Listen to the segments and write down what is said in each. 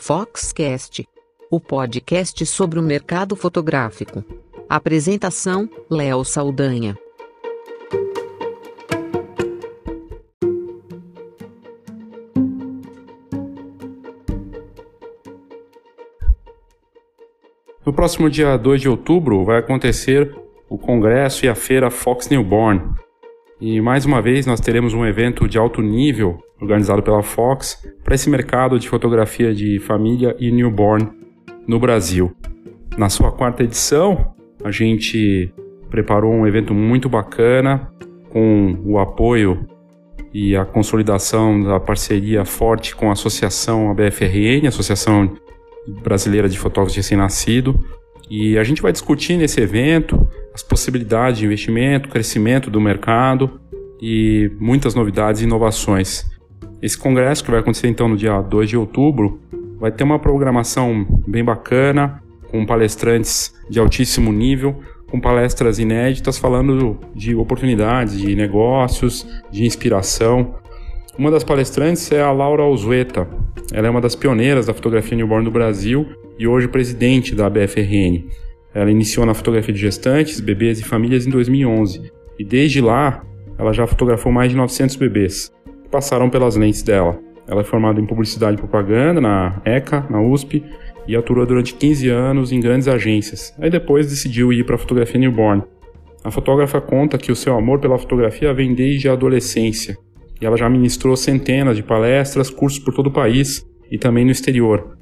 Foxcast, o podcast sobre o mercado fotográfico. Apresentação: Léo Saldanha. No próximo dia 2 de outubro vai acontecer o congresso e a feira Fox Newborn. E mais uma vez nós teremos um evento de alto nível organizado pela Fox para esse mercado de fotografia de família e newborn no Brasil. Na sua quarta edição, a gente preparou um evento muito bacana com o apoio e a consolidação da parceria forte com a Associação ABFRN, Associação Brasileira de Fotógrafos de Recém-Nascido. E a gente vai discutir nesse evento as possibilidades de investimento, crescimento do mercado e muitas novidades e inovações. Esse congresso, que vai acontecer então no dia 2 de outubro, vai ter uma programação bem bacana, com palestrantes de altíssimo nível, com palestras inéditas falando de oportunidades, de negócios, de inspiração. Uma das palestrantes é a Laura Alzueta. Ela é uma das pioneiras da fotografia newborn no Brasil e hoje presidente da BFRN. Ela iniciou na fotografia de gestantes, bebês e famílias em 2011 e desde lá ela já fotografou mais de 900 bebês passaram pelas lentes dela. Ela é formada em publicidade e propaganda na ECA, na USP, e atuou durante 15 anos em grandes agências. Aí depois decidiu ir para a fotografia newborn. A fotógrafa conta que o seu amor pela fotografia vem desde a adolescência, e ela já ministrou centenas de palestras, cursos por todo o país e também no exterior.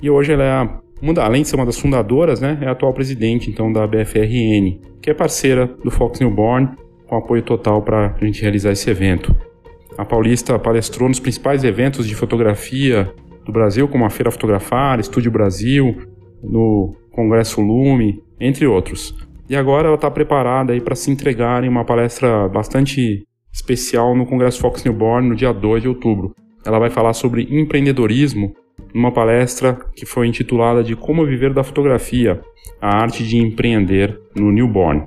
E hoje ela é a, uma, além de ser uma das fundadoras, né, é a atual presidente então da BFRN, que é parceira do Fox Newborn, com apoio total para a gente realizar esse evento. A Paulista palestrou nos principais eventos de fotografia do Brasil, como a Feira Fotografar, Estúdio Brasil, no Congresso Lume, entre outros. E agora ela está preparada para se entregar em uma palestra bastante especial no Congresso Fox Newborn no dia 2 de outubro. Ela vai falar sobre empreendedorismo numa palestra que foi intitulada de Como Viver da Fotografia, a arte de empreender no Newborn.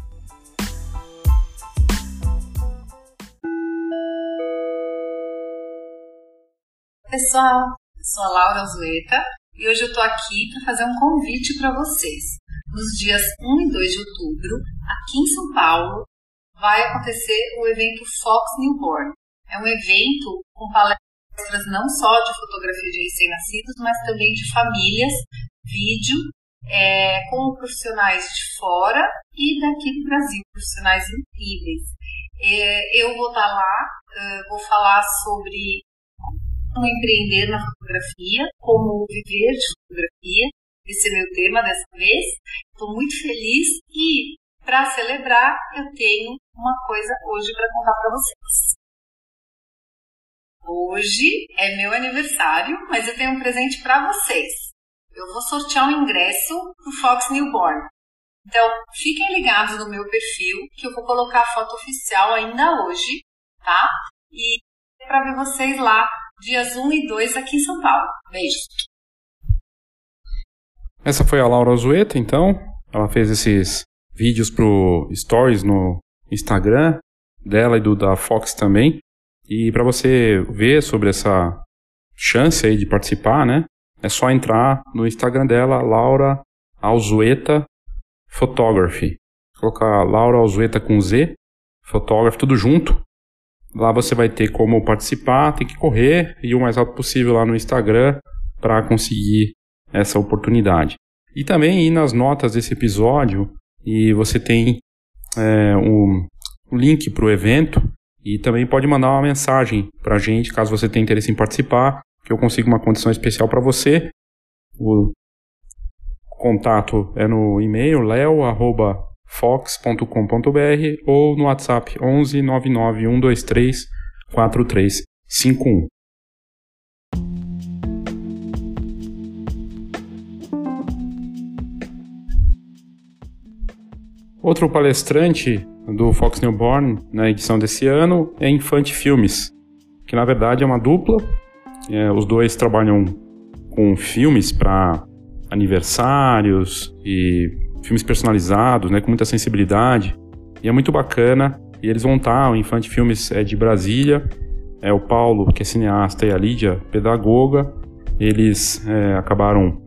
Pessoal, eu sou a Laura Zueta e hoje eu estou aqui para fazer um convite para vocês. Nos dias 1 e 2 de outubro, aqui em São Paulo, vai acontecer o evento Fox Newborn. É um evento com palestras não só de fotografia de recém-nascidos, mas também de famílias, vídeo, é, com profissionais de fora e daqui do Brasil, profissionais incríveis. É, eu vou estar tá lá, vou falar sobre como empreender na fotografia, como viver de fotografia. Esse é meu tema dessa vez. Estou muito feliz e, para celebrar, eu tenho uma coisa hoje para contar para vocês. Hoje é meu aniversário, mas eu tenho um presente para vocês. Eu vou sortear um ingresso pro Fox Newborn. Então, fiquem ligados no meu perfil, que eu vou colocar a foto oficial ainda hoje, tá? E para ver vocês lá dias 1 e 2 aqui em São Paulo. Beijo. Essa foi a Laura Azueta, então. Ela fez esses vídeos pro Stories no Instagram dela e do da Fox também. E para você ver sobre essa chance aí de participar, né? É só entrar no Instagram dela, Laura Alzueta Photography. Colocar Laura Alzueta com Z, Photography, tudo junto. Lá você vai ter como participar, tem que correr e o mais rápido possível lá no Instagram para conseguir essa oportunidade. E também ir nas notas desse episódio e você tem é, um, link para o evento e também pode mandar uma mensagem para a gente caso você tenha interesse em participar, que eu consigo uma condição especial para você. O contato é no e-mail leo@fox.com.br ou no WhatsApp 11 99 123 4351. Outro palestrante do Fox Newborn na edição desse ano é Infante Filmes, que na verdade é uma dupla. É, os dois trabalham com filmes para aniversários e filmes personalizados, né, com muita sensibilidade. E é muito bacana. E eles vão estar, o Infante Filmes é de Brasília, é o Paulo, que é cineasta, e a Lídia, pedagoga. Eles é, acabaram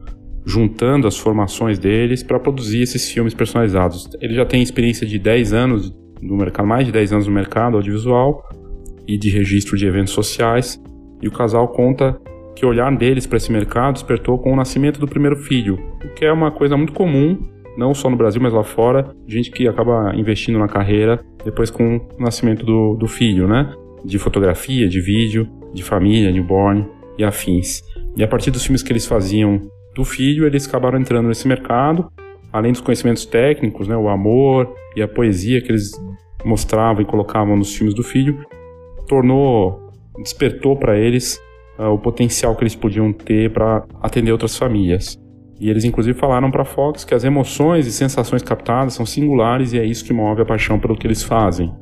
juntando as formações deles para produzir esses filmes personalizados. Ele já tem experiência de 10 anos no mercado, mais de 10 anos no mercado audiovisual e de registro de eventos sociais, e o casal conta que o olhar deles para esse mercado despertou com o nascimento do primeiro filho, o que é uma coisa muito comum, não só no Brasil, mas lá fora, gente que acaba investindo na carreira depois com o nascimento do, do filho, né? De fotografia, de vídeo, de família, newborn e afins. E a partir dos filmes que eles faziam do filho, eles acabaram entrando nesse mercado, além dos conhecimentos técnicos, né, o amor e a poesia que eles mostravam e colocavam nos filmes do filho, tornou, despertou para eles uh, o potencial que eles podiam ter para atender outras famílias. E eles inclusive falaram para a Fox que as emoções e sensações captadas são singulares e é isso que move a paixão pelo que eles fazem.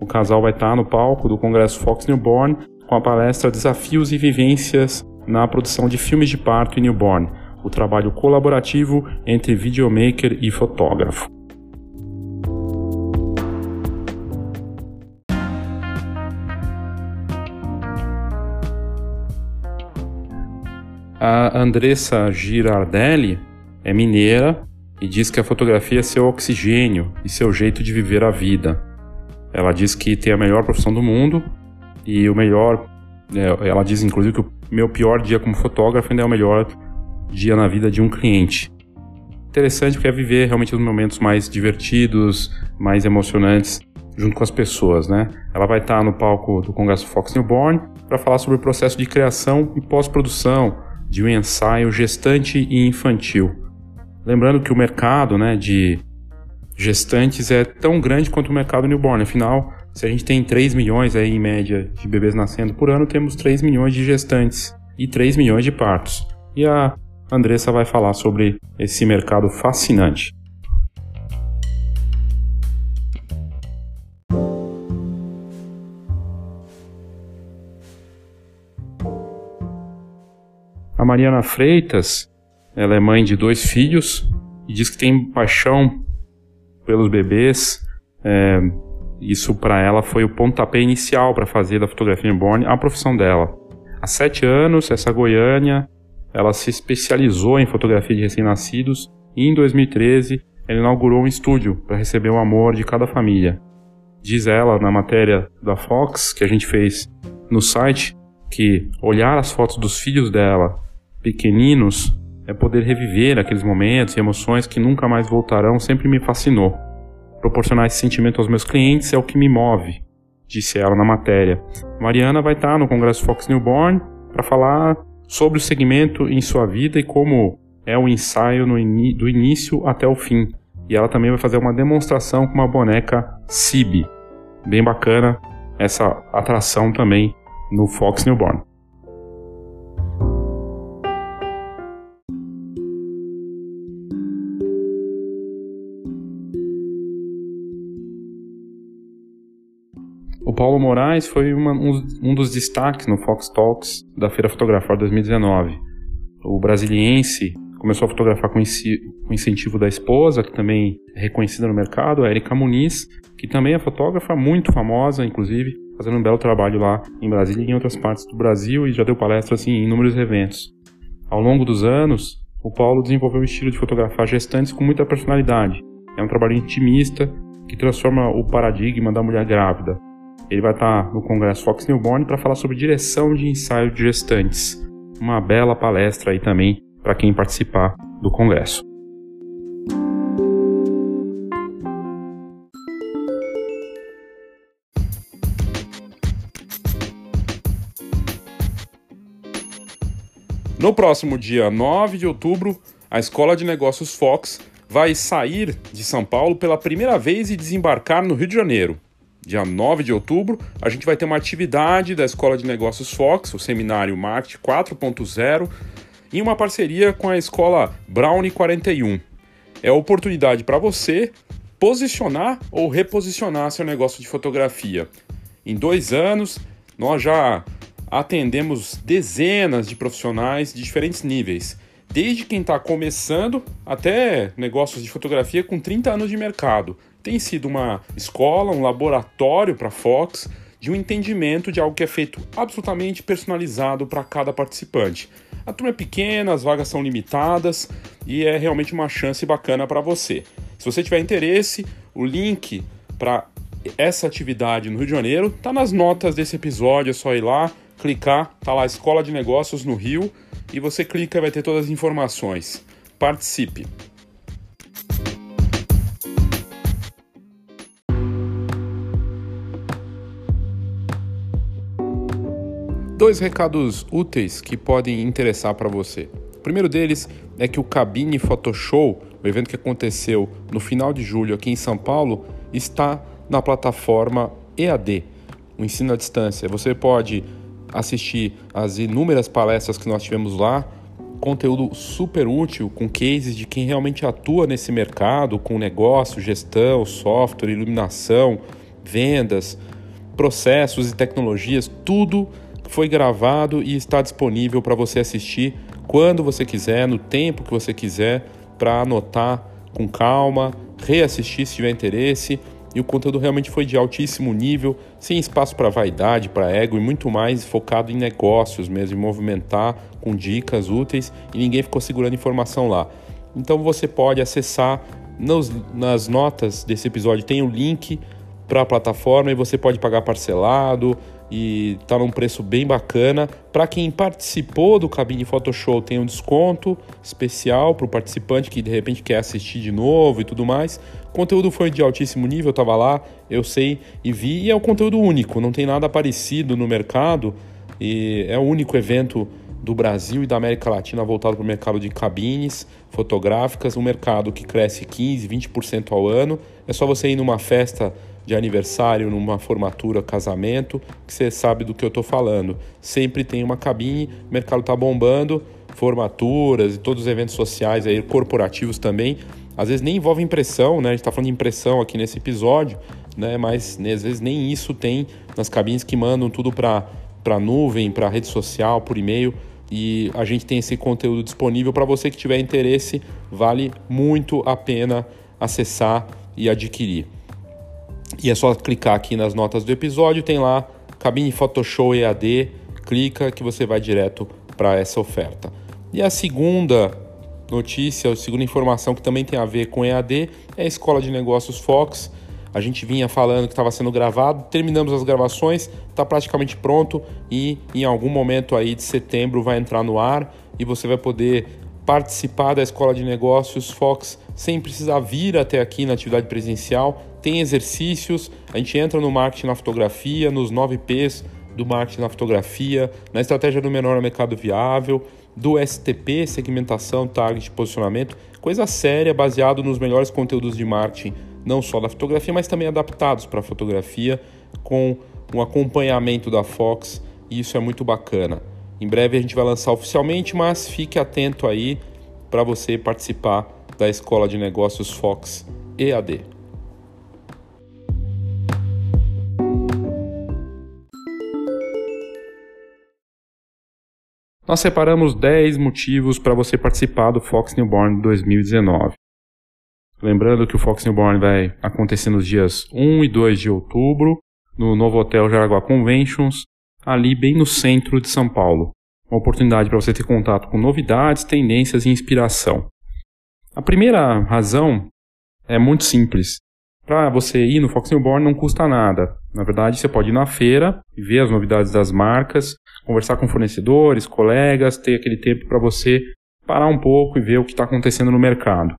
O casal vai estar no palco do Congresso Fox Newborn com a palestra Desafios e Vivências na produção de filmes de parto e newborn, o trabalho colaborativo entre videomaker e fotógrafo. A Andressa Girardelli é mineira e diz que a fotografia é seu oxigênio e seu jeito de viver a vida. Ela diz que tem a melhor profissão do mundo e o melhor. É, ela diz inclusive que o meu pior dia como fotógrafo ainda é o melhor dia na vida de um cliente. Interessante porque é viver realmente os momentos mais divertidos, mais emocionantes junto com as pessoas, né? Ela vai estar no palco do Congresso Fox Newborn para falar sobre o processo de criação e pós-produção de um ensaio gestante e infantil. Lembrando que o mercado, né, de gestantes é tão grande quanto o mercado newborn. Afinal, se a gente tem 3 milhões aí, em média de bebês nascendo por ano, temos 3 milhões de gestantes e 3 milhões de partos. E a Andressa vai falar sobre esse mercado fascinante. Mariana Freitas, ela é mãe de dois filhos e diz que tem paixão pelos bebês. É, isso para ela foi o pontapé inicial para fazer da fotografia newborn a profissão dela. Há sete anos, essa Goiânia ela se especializou em fotografia de recém-nascidos e em 2013 ela inaugurou um estúdio para receber o amor de cada família. Diz ela na matéria da Fox que a gente fez no site que olhar as fotos dos filhos dela, pequeninos, é poder reviver aqueles momentos e emoções que nunca mais voltarão, sempre me fascinou. Proporcionar esse sentimento aos meus clientes é o que me move, disse ela na matéria. Mariana vai estar no Congresso Fox Newborn para falar sobre o segmento em sua vida e como é o ensaio do início até o fim. E ela também vai fazer uma demonstração com uma boneca Cibi. Bem bacana essa atração também no Fox Newborn. O Paulo Moraes foi uma, um, um, dos destaques no Fox Talks da Feira Fotografar 2019. O brasiliense começou a fotografar com, o incentivo da esposa, que também é reconhecida no mercado, a Erika Muniz, que também é fotógrafa muito famosa, inclusive, fazendo um belo trabalho lá em Brasília e em outras partes do Brasil e já deu palestras assim, em inúmeros eventos. Ao longo dos anos, o Paulo desenvolveu um estilo de fotografar gestantes com muita personalidade. É um trabalho intimista que transforma o paradigma da mulher grávida, ele vai estar no Congresso Fox Newborn para falar sobre direção de ensaio de gestantes. uma bela palestra aí também para quem participar do congresso. No próximo dia 9 de outubro, a Escola de Negócios Fox vai sair de São Paulo pela primeira vez e desembarcar no Rio de Janeiro. Dia 9 de outubro, a gente vai ter uma atividade da Escola de Negócios Fox, o seminário Marketing 4.0, em uma parceria com a escola Brownie 41. É a oportunidade para você posicionar ou reposicionar seu negócio de fotografia. Em dois anos, nós já atendemos dezenas de profissionais de diferentes níveis, desde quem está começando até negócios de fotografia com 30 anos de mercado. Tem sido uma escola, um laboratório para a Fox de um entendimento de algo que é feito absolutamente personalizado para cada participante. A turma é pequena, as vagas são limitadas e é realmente uma chance bacana para você. Se você tiver interesse, o link para essa atividade no Rio de Janeiro está nas notas desse episódio, é só ir lá clicar, tá lá Escola de Negócios no Rio e você clica e vai ter todas as informações. Participe! Dois recados úteis que podem interessar para você. O primeiro deles é que o Cabine Photoshow, o evento que aconteceu no final de julho aqui em São Paulo, está na plataforma EAD, o ensino à distância. Você pode assistir as inúmeras palestras que nós tivemos lá, conteúdo super útil com cases de quem realmente atua nesse mercado, com negócio, gestão, software, iluminação, vendas, processos e tecnologias, tudo foi gravado e está disponível para você assistir quando você quiser, no tempo que você quiser, para anotar com calma, reassistir se tiver interesse e o conteúdo realmente foi de altíssimo nível, sem espaço para vaidade, para ego e muito mais focado em negócios mesmo, em movimentar com dicas úteis e ninguém ficou segurando informação lá. Então você pode acessar nos, nas notas desse episódio tem o link para a plataforma e você pode pagar parcelado e tá num preço bem bacana. Para quem participou do Cabine Photoshop tem um desconto especial para o participante que de repente quer assistir de novo e tudo mais. O conteúdo foi de altíssimo nível, eu tava lá, eu sei e vi, e é um conteúdo único, não tem nada parecido no mercado, e é o único evento do Brasil e da América Latina voltado para o mercado de cabines fotográficas, um mercado que cresce 15, 20% ao ano. É só você ir numa festa de aniversário, numa formatura, casamento, que você sabe do que eu estou falando. Sempre tem uma cabine, o mercado está bombando, formaturas e todos os eventos sociais aí, corporativos também às vezes nem envolve impressão, né? A gente está falando de impressão aqui nesse episódio, né? Mas né, às vezes nem isso tem nas cabines que mandam tudo para para nuvem, para rede social, por e-mail e a gente tem esse conteúdo disponível para você que tiver interesse, vale muito a pena acessar e adquirir. E é só clicar aqui nas notas do episódio, tem lá cabine Photoshop EAD, clica que você vai direto para essa oferta. E a segunda notícia, a segunda informação que também tem a ver com EAD é a Escola de Negócios Fox. A gente vinha falando que estava sendo gravado, terminamos as gravações, está praticamente pronto e em algum momento aí de setembro vai entrar no ar e você vai poder participar da Escola de Negócios Fox sem precisar vir até aqui na atividade presencial. Tem exercícios, a gente entra no marketing na fotografia, nos 9 P's do marketing na fotografia, na estratégia do menor mercado viável, do STP, segmentação, target, posicionamento, coisa séria, baseado nos melhores conteúdos de marketing, não só da fotografia, mas também adaptados para a fotografia, com um acompanhamento da Fox, e isso é muito bacana. Em breve a gente vai lançar oficialmente, mas fique atento aí para você participar da Escola de Negócios Fox EAD. Nós separamos 10 motivos para você participar do Fox Newborn 2019. Lembrando que o Fox Newborn vai acontecer nos dias 1 e 2 de outubro, no novo Hotel Jaraguá Conventions, ali bem no centro de São Paulo. Uma oportunidade para você ter contato com novidades, tendências e inspiração. A primeira razão é muito simples. Para você ir no Fox Newborn não custa nada. Na verdade, você pode ir na feira e ver as novidades das marcas, conversar com fornecedores, colegas, ter aquele tempo para você parar um pouco e ver o que está acontecendo no mercado.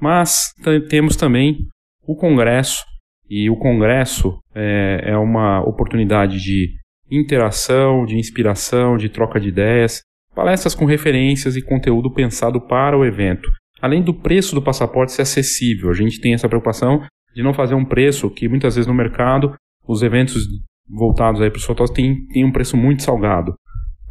Mas temos também o Congresso, e o Congresso é, é uma oportunidade de interação, de inspiração, de troca de ideias, palestras com referências e conteúdo pensado para o evento. Além do preço do passaporte ser acessível, a gente tem essa preocupação de não fazer um preço que muitas vezes no mercado os eventos voltados aí para os fotógrafos têm, têm um preço muito salgado.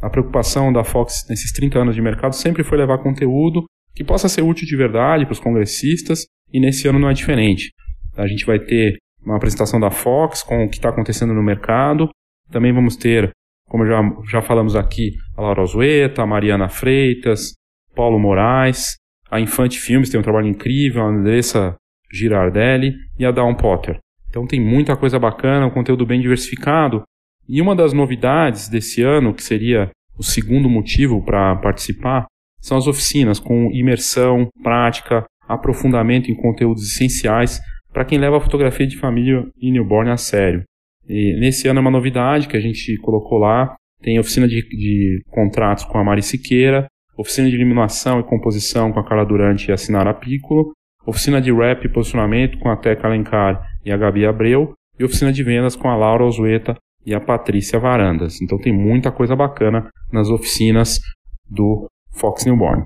A preocupação da Fox nesses 30 anos de mercado sempre foi levar conteúdo que possa ser útil de verdade para os congressistas e nesse ano não é diferente. A gente vai ter uma apresentação da Fox com o que está acontecendo no mercado. Também vamos ter, como já, já falamos aqui, a Laura Ozueta, a Mariana Freitas, Paulo Moraes, a Infante Filmes tem um trabalho incrível, a Andressa Girardelli e a Dawn Potter. Então tem muita coisa bacana, um conteúdo bem diversificado. E uma das novidades desse ano, que seria o segundo motivo para participar, são as oficinas com imersão, prática, aprofundamento em conteúdos essenciais para quem leva a fotografia de família e newborn a sério. E nesse ano é uma novidade que a gente colocou lá, tem oficina de, de contratos com a Mari Siqueira, oficina de iluminação e composição com a Carla Durante e a Sinara Piccolo, oficina de rap e posicionamento com a Teca Alencar e a Gabi Abreu, e oficina de vendas com a Laura Ozueta e a Patrícia Varandas. Então tem muita coisa bacana nas oficinas do Fox Newborn.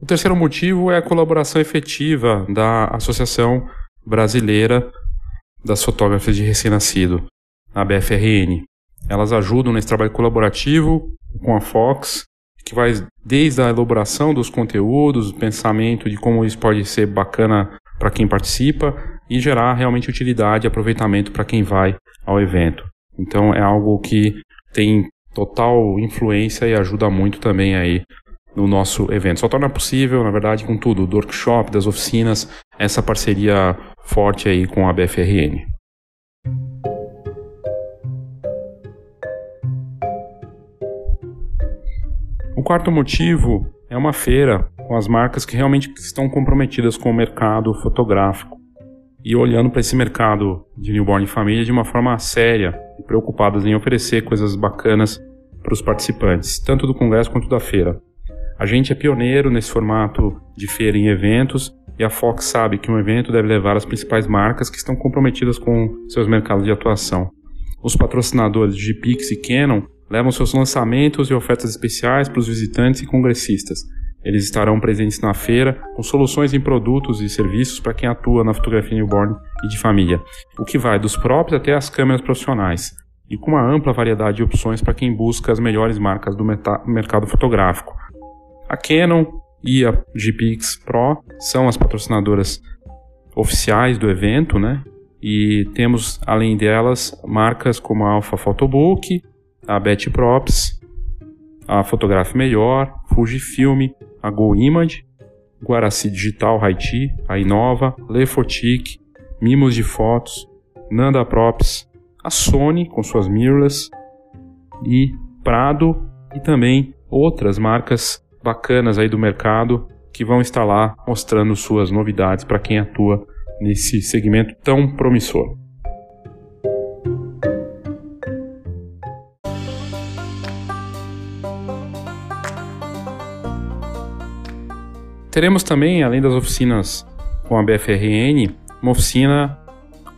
O terceiro motivo é a colaboração efetiva da Associação Brasileira das Fotógrafas de Recém-Nascido, a BFRN. Elas ajudam nesse trabalho colaborativo com a Fox, que vai desde a elaboração dos conteúdos, o pensamento de como isso pode ser bacana para quem participa e gerar realmente utilidade e aproveitamento para quem vai ao evento. Então é algo que tem total influência e ajuda muito também aí no nosso evento. Só torna possível, na verdade, com tudo, do workshop, das oficinas, essa parceria forte aí com a BFRN. O quarto motivo é uma feira com as marcas que realmente estão comprometidas com o mercado fotográfico e olhando para esse mercado de newborn e família de uma forma séria e preocupadas em oferecer coisas bacanas para os participantes, tanto do congresso quanto da feira. A gente é pioneiro nesse formato de feira em eventos e a Fox sabe que um evento deve levar as principais marcas que estão comprometidas com seus mercados de atuação. Os patrocinadores de Pix e Canon levam seus lançamentos e ofertas especiais para os visitantes e congressistas. Eles estarão presentes na feira com soluções em produtos e serviços para quem atua na fotografia newborn e de família, o que vai dos próprios até as câmeras profissionais, e com uma ampla variedade de opções para quem busca as melhores marcas do mercado fotográfico. A Canon e a GPX Pro são as patrocinadoras oficiais do evento, né? E temos, além delas, marcas como a Alpha Photobook, a Betty Props, a Fotografe Melhor, Fujifilm, a Go Image, Guaraci Digital Haiti, a Inova, Lefotic, Mimos de Fotos, Nanda Props, a Sony com suas mirrorless e Prado e também outras marcas bacanas aí do mercado que vão estar lá mostrando suas novidades para quem atua nesse segmento tão promissor. Teremos também, além das oficinas com a BFRN, uma oficina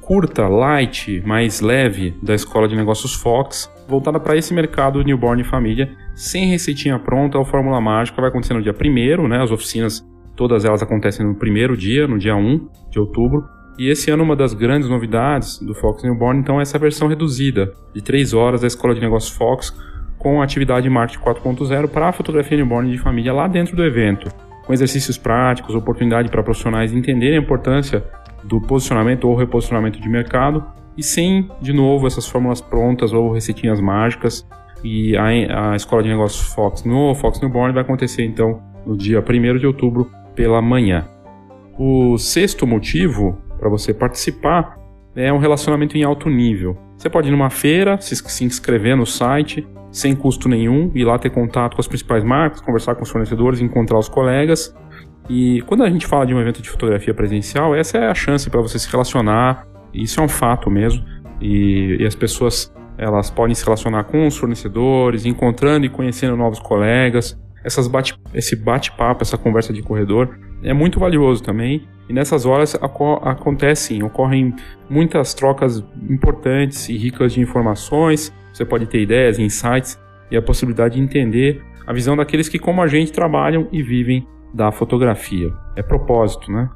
curta, light, mais leve da Escola de Negócios Fox, voltada para esse mercado newborn e família, sem receitinha pronta ou fórmula mágica. Vai acontecer no dia 1 né? As oficinas, todas elas acontecem no primeiro dia, no dia 1 de outubro. E esse ano, uma das grandes novidades do Fox Newborn, então, é essa versão reduzida, de 3 horas da Escola de Negócios Fox, com atividade Marketing 4.0 para a fotografia newborn de família lá dentro do evento com exercícios práticos, oportunidade para profissionais entenderem a importância do posicionamento ou reposicionamento de mercado e sem, de novo, essas fórmulas prontas ou receitinhas mágicas. E a, a Escola de Negócios Fox no Fox Newborn vai acontecer então no dia 1 de outubro pela manhã. O sexto motivo para você participar é um relacionamento em alto nível. Você pode ir numa feira, se, se inscrever no site, sem custo nenhum, ir lá ter contato com as principais marcas, conversar com os fornecedores, encontrar os colegas. E quando a gente fala de um evento de fotografia presencial, essa é a chance para você se relacionar, Isso é um fato mesmo. E, e as pessoas elas podem se relacionar com os fornecedores, encontrando e conhecendo novos colegas. Essas bate, esse bate-papo, essa conversa de corredor é muito valioso também. E nessas horas acontecem, ocorrem muitas trocas importantes e ricas de informações. Você pode ter ideias, insights e a possibilidade de entender a visão daqueles que, como a gente, trabalham e vivem da fotografia. É propósito, né?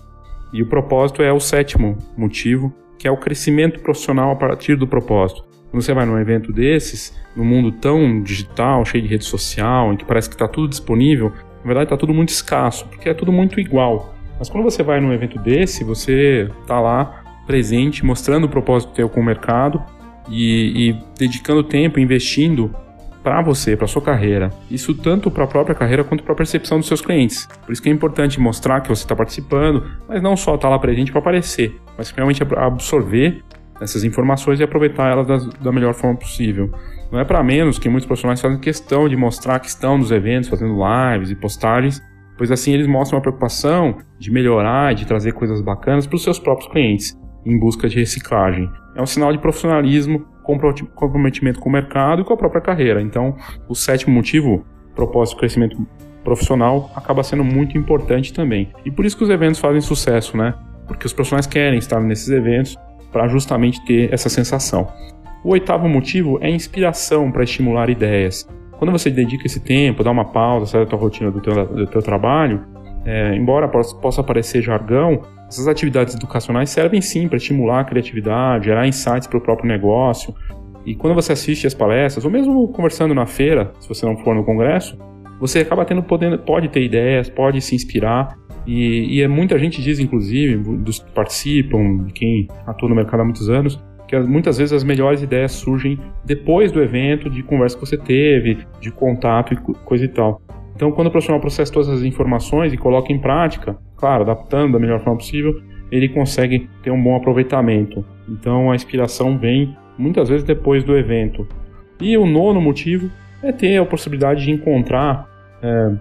E o propósito é o sétimo motivo, que é o crescimento profissional a partir do propósito. Quando você vai num evento desses, num mundo tão digital, cheio de rede social, em que parece que está tudo disponível, na verdade está tudo muito escasso, porque é tudo muito igual. Mas quando você vai num evento desse, você está lá presente, mostrando o propósito teu com o mercado e, e dedicando tempo, investindo para você, para sua carreira. Isso tanto para a própria carreira quanto para a percepção dos seus clientes. Por isso que é importante mostrar que você está participando, mas não só estar tá lá presente para aparecer, mas realmente absorver essas informações e aproveitar elas da, melhor forma possível. Não é para menos que muitos profissionais fazem questão de mostrar que estão nos eventos, fazendo lives e postagens, pois assim eles mostram uma preocupação de melhorar e de trazer coisas bacanas para os seus próprios clientes, em busca de reciclagem. É um sinal de profissionalismo comprometimento com o mercado e com a própria carreira. Então, o sétimo motivo, propósito de crescimento profissional, acaba sendo muito importante também. E por isso que os eventos fazem sucesso, né? Porque os profissionais querem estar nesses eventos para justamente ter essa sensação. O oitavo motivo é inspiração para estimular ideias. Quando você dedica esse tempo, dá uma pausa, sai da tua rotina do teu, do teu trabalho, é, embora possa parecer jargão, essas atividades educacionais servem sim para estimular a criatividade, gerar insights para o próprio negócio. E quando você assiste as palestras, ou mesmo conversando na feira, se você não for no congresso, você acaba tendo podendo, pode ter ideias, pode se inspirar. E, e é muita gente diz, inclusive, dos que participam, quem atua no mercado há muitos anos, que muitas vezes as melhores ideias surgem depois do evento, de conversa que você teve, de contato e coisa e tal. Então, quando o profissional processa todas as informações e coloca em prática, claro, adaptando da melhor forma possível, ele consegue ter um bom aproveitamento. Então, a inspiração vem muitas vezes depois do evento. E o nono motivo é ter a possibilidade de encontrar é,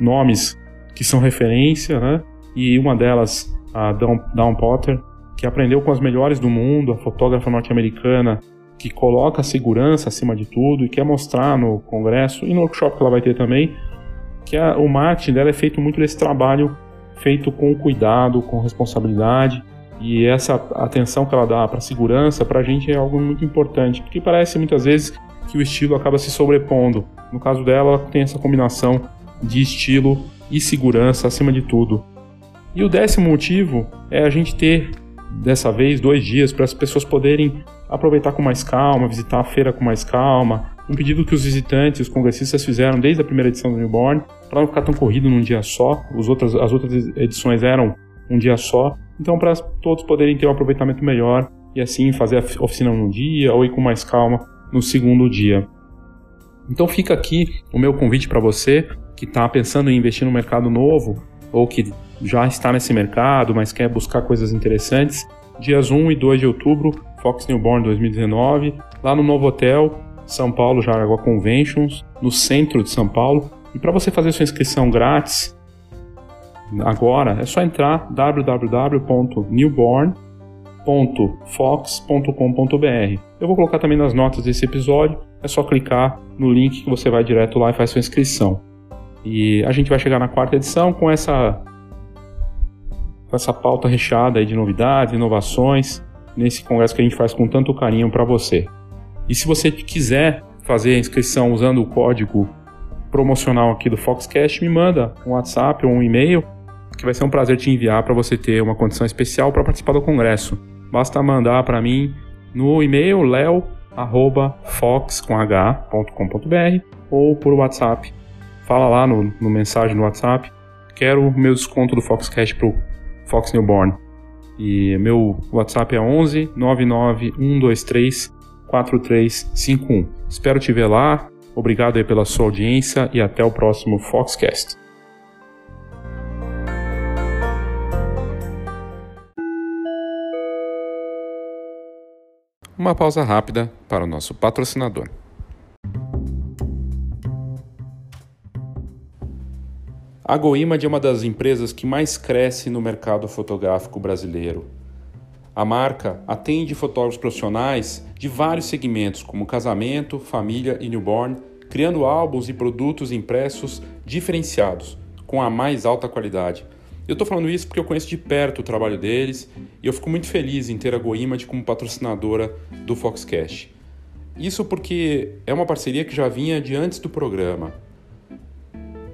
nomes que são referência, né? E uma delas, a Dawn, Potter, que aprendeu com as melhores do mundo, a fotógrafa norte-americana que coloca a segurança acima de tudo e quer mostrar no congresso e no workshop que ela vai ter também que a, o marketing dela é feito muito desse trabalho feito com cuidado, com responsabilidade. E essa atenção que ela dá para segurança, para a gente é algo muito importante, porque parece muitas vezes que o estilo acaba se sobrepondo. No caso dela, ela tem essa combinação de estilo e segurança acima de tudo. E o décimo motivo é a gente ter, dessa vez, dois dias para as pessoas poderem aproveitar com mais calma, visitar a feira com mais calma, um pedido que os visitantes, os congressistas fizeram desde a primeira edição do Newborn, para não ficar tão corrido num dia só. Os outras, as outras edições eram um dia só. Então, para todos poderem ter um aproveitamento melhor e assim fazer a oficina num dia ou ir com mais calma no segundo dia. Então, fica aqui o meu convite para você que está pensando em investir no mercado novo ou que já está nesse mercado, mas quer buscar coisas interessantes. Dias 1 e 2 de outubro, Fox Newborn 2019, lá no novo hotel são Paulo Jaraguá Conventions, no centro de São Paulo. E para você fazer sua inscrição grátis, agora é só entrar www.newborn.fox.com.br. Eu vou colocar também nas notas desse episódio, é só clicar no link que você vai direto lá e faz sua inscrição. E a gente vai chegar na quarta edição com essa essa pauta recheada de novidades, inovações, nesse congresso que a gente faz com tanto carinho para você. E se você quiser fazer a inscrição usando o código promocional aqui do Foxcast, me manda um WhatsApp ou um e-mail, que vai ser um prazer te enviar para você ter uma condição especial para participar do congresso. Basta mandar para mim no e-mail leo@fox.com.br ou por WhatsApp. Fala lá no, no mensagem no WhatsApp, quero o meu desconto do Foxcast pro Fox Newborn. E meu WhatsApp é 11 99 123 4351. Espero te ver lá. Obrigado aí pela sua audiência e até o próximo Foxcast. Uma pausa rápida para o nosso patrocinador. A GoImage é uma das empresas que mais cresce no mercado fotográfico brasileiro A marca atende fotógrafos profissionais de vários segmentos, como casamento, família e newborn, criando álbuns e produtos impressos diferenciados, com a mais alta qualidade. Eu estou falando isso porque eu conheço de perto o trabalho deles e eu fico muito feliz em ter a GoImage como patrocinadora do Foxcast. Isso porque é uma parceria que já vinha de antes do programa.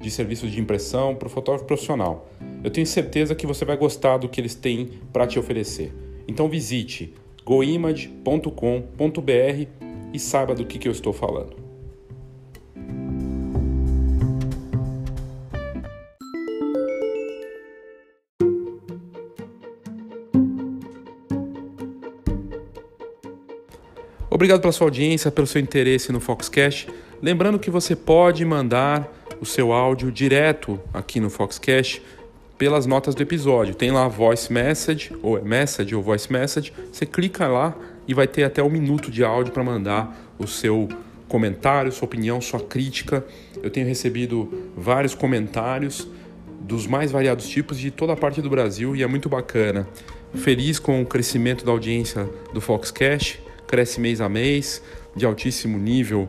de serviços de impressão para o fotógrafo profissional. Eu tenho certeza que você vai gostar do que eles têm para te oferecer. Então visite goimage.com.br e saiba do que, que eu estou falando. Obrigado pela sua audiência, pelo seu interesse no Foxcast. Lembrando que você pode mandar o seu áudio direto aqui no Foxcast pelas notas do episódio. Tem lá voice message, ou é message ou voice message. Você clica lá e vai ter até um minuto de áudio para mandar o seu comentário, sua opinião, sua crítica. Eu tenho recebido vários comentários dos mais variados tipos de toda a parte do Brasil e é muito bacana. Feliz com o crescimento da audiência do Foxcast, cresce mês a mês, de altíssimo nível